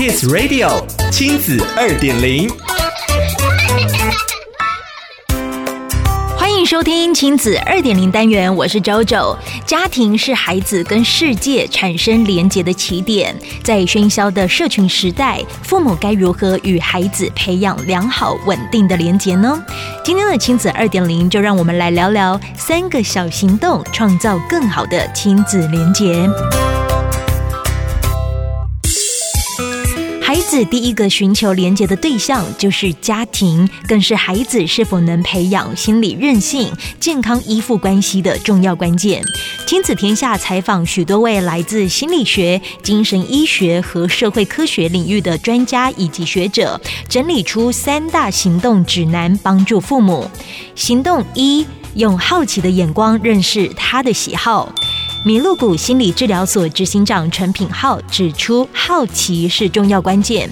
Kids Radio 亲子二点零，欢迎收听亲子二点零单元，我是 JoJo。家庭是孩子跟世界产生连结的起点，在喧嚣的社群时代，父母该如何与孩子培养良好稳定的连结呢？今天的亲子二点零，就让我们来聊聊三个小行动，创造更好的亲子连结。子第一个寻求连结的对象就是家庭，更是孩子是否能培养心理韧性、健康依附关系的重要关键。亲子天下采访许多位来自心理学、精神医学和社会科学领域的专家以及学者，整理出三大行动指南，帮助父母。行动一：用好奇的眼光认识他的喜好。米露谷心理治疗所执行长陈品浩指出，好奇是重要关键。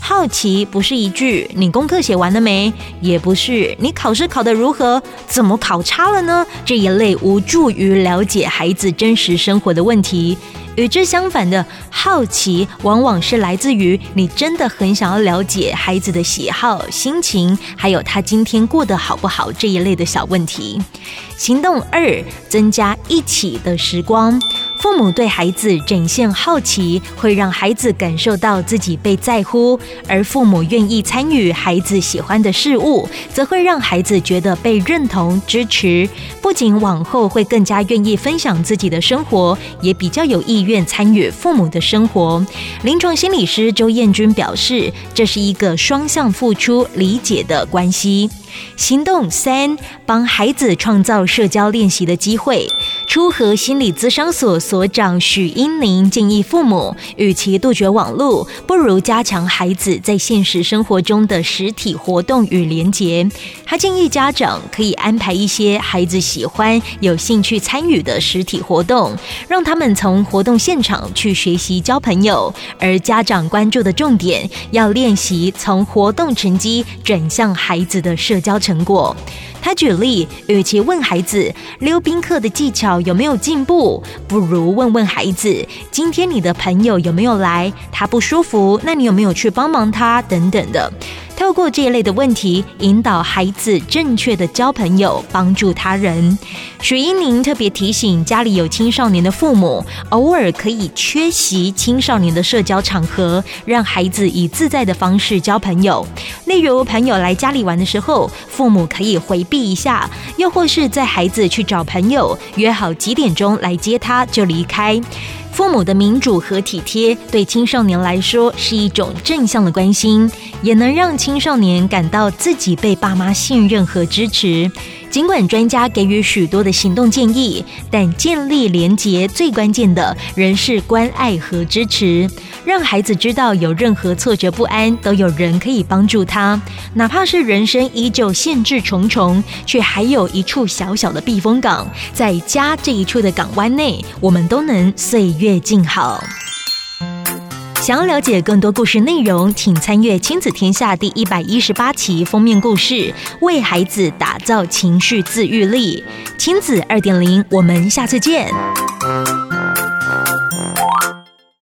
好奇不是一句“你功课写完了没”，也不是“你考试考得如何”，怎么考差了呢？这一类无助于了解孩子真实生活的问题。与之相反的好奇，往往是来自于你真的很想要了解孩子的喜好、心情，还有他今天过得好不好这一类的小问题。行动二，增加一起的时光。父母对孩子展现好奇，会让孩子感受到自己被在乎；而父母愿意参与孩子喜欢的事物，则会让孩子觉得被认同、支持。不仅往后会更加愿意分享自己的生活，也比较有意愿参与父母的生活。临床心理师周彦君表示，这是一个双向付出、理解的关系。行动三，帮孩子创造社交练习的机会。初和心理咨商所所长许英宁建议父母，与其杜绝网络，不如加强孩子在现实生活中的实体活动与连结。他建议家长可以安排一些孩子喜欢、有兴趣参与的实体活动，让他们从活动现场去学习交朋友。而家长关注的重点，要练习从活动成绩转向孩子的社交成果。他举例，与其问孩子溜冰课的技巧有没有进步，不如问问孩子，今天你的朋友有没有来？他不舒服，那你有没有去帮忙他？等等的。透过这一类的问题，引导孩子正确的交朋友，帮助他人。许英宁特别提醒家里有青少年的父母，偶尔可以缺席青少年的社交场合，让孩子以自在的方式交朋友。例如，朋友来家里玩的时候，父母可以回避一下；又或是在孩子去找朋友，约好几点钟来接他，就离开。父母的民主和体贴，对青少年来说是一种正向的关心，也能让青少年感到自己被爸妈信任和支持。尽管专家给予许多的行动建议，但建立连结最关键的仍是关爱和支持。让孩子知道，有任何挫折不安，都有人可以帮助他。哪怕是人生依旧限制重重，却还有一处小小的避风港，在家这一处的港湾内，我们都能岁月静好。想要了解更多故事内容，请参阅《亲子天下》第一百一十八期封面故事：为孩子打造情绪自愈力。亲子二点零，我们下次见。